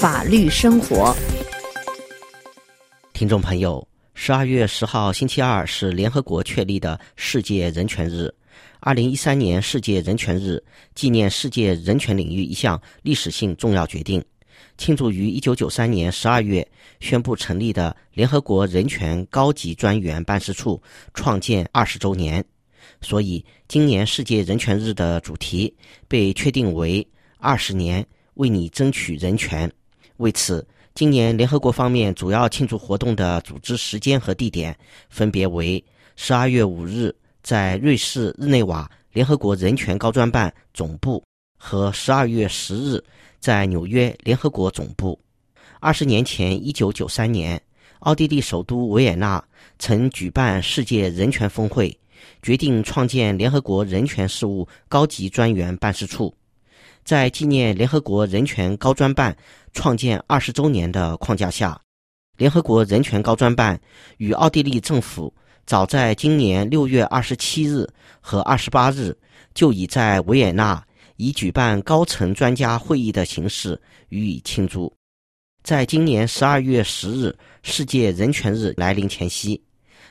法律生活。听众朋友，十二月十号星期二是联合国确立的世界人权日。二零一三年世界人权日纪念世界人权领域一项历史性重要决定，庆祝于一九九三年十二月宣布成立的联合国人权高级专员办事处创建二十周年。所以，今年世界人权日的主题被确定为“二十年为你争取人权”。为此，今年联合国方面主要庆祝活动的组织时间和地点分别为十二月五日。在瑞士日内瓦联合国人权高专办总部和十二月十日在纽约联合国总部。二十年前，一九九三年，奥地利首都维也纳曾举办世界人权峰会，决定创建联合国人权事务高级专员办事处。在纪念联合国人权高专办创建二十周年的框架下，联合国人权高专办与奥地利政府。早在今年六月二十七日和二十八日，就已在维也纳以举办高层专家会议的形式予以庆祝。在今年十二月十日世界人权日来临前夕，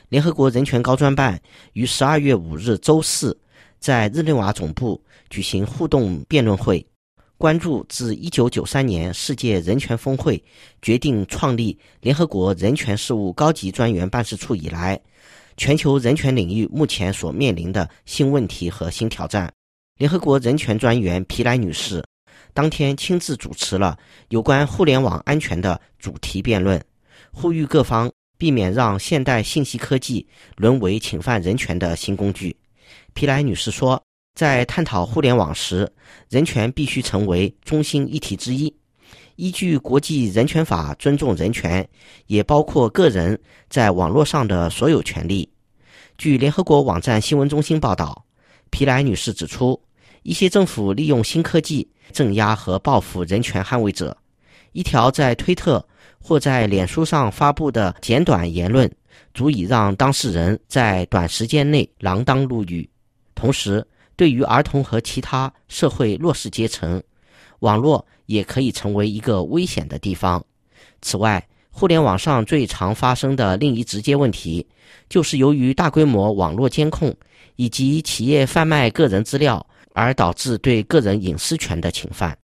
联合国人权高专办于十二月五日周四在日内瓦总部举行互动辩论会，关注自一九九三年世界人权峰会决定创立联合国人权事务高级专员办事处以来。全球人权领域目前所面临的新问题和新挑战，联合国人权专员皮莱女士当天亲自主持了有关互联网安全的主题辩论，呼吁各方避免让现代信息科技沦为侵犯人权的新工具。皮莱女士说，在探讨互联网时，人权必须成为中心议题之一。依据国际人权法，尊重人权也包括个人在网络上的所有权利。据联合国网站新闻中心报道，皮莱女士指出，一些政府利用新科技镇压和报复人权捍卫者。一条在推特或在脸书上发布的简短言论，足以让当事人在短时间内锒铛入狱。同时，对于儿童和其他社会弱势阶层，网络也可以成为一个危险的地方。此外，互联网上最常发生的另一直接问题，就是由于大规模网络监控以及企业贩卖个人资料而导致对个人隐私权的侵犯。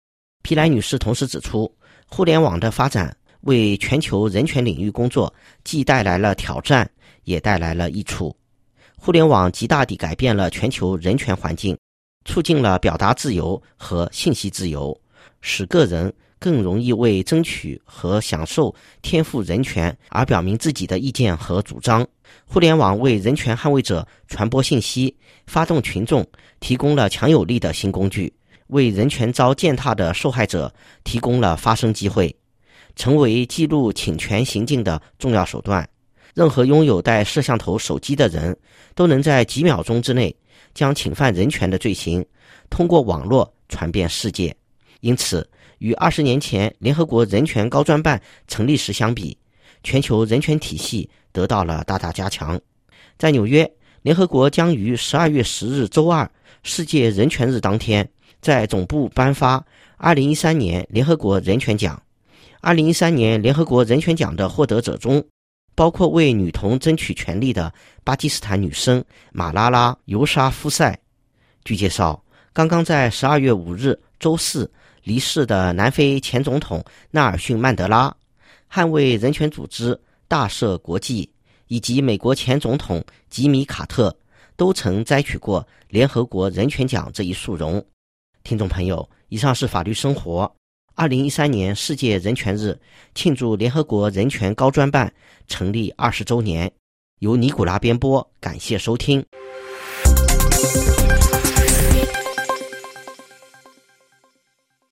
皮莱女士同时指出，互联网的发展为全球人权领域工作既带来了挑战，也带来了益处。互联网极大地改变了全球人权环境，促进了表达自由和信息自由。使个人更容易为争取和享受天赋人权而表明自己的意见和主张。互联网为人权捍卫者传播信息、发动群众提供了强有力的新工具，为人权遭践踏的受害者提供了发声机会，成为记录侵权行径的重要手段。任何拥有带摄像头手机的人都能在几秒钟之内将侵犯人权的罪行通过网络传遍世界。因此，与二十年前联合国人权高专办成立时相比，全球人权体系得到了大大加强。在纽约，联合国将于十二月十日周二世界人权日当天，在总部颁发二零一三年联合国人权奖。二零一三年联合国人权奖的获得者中，包括为女童争取权利的巴基斯坦女生马拉拉·尤沙夫塞。据介绍，刚刚在十二月五日周四。离世的南非前总统纳尔逊·曼德拉、捍卫人权组织大赦国际以及美国前总统吉米·卡特都曾摘取过联合国人权奖这一殊荣。听众朋友，以上是法律生活二零一三年世界人权日庆祝联合国人权高专办成立二十周年，由尼古拉编播，感谢收听。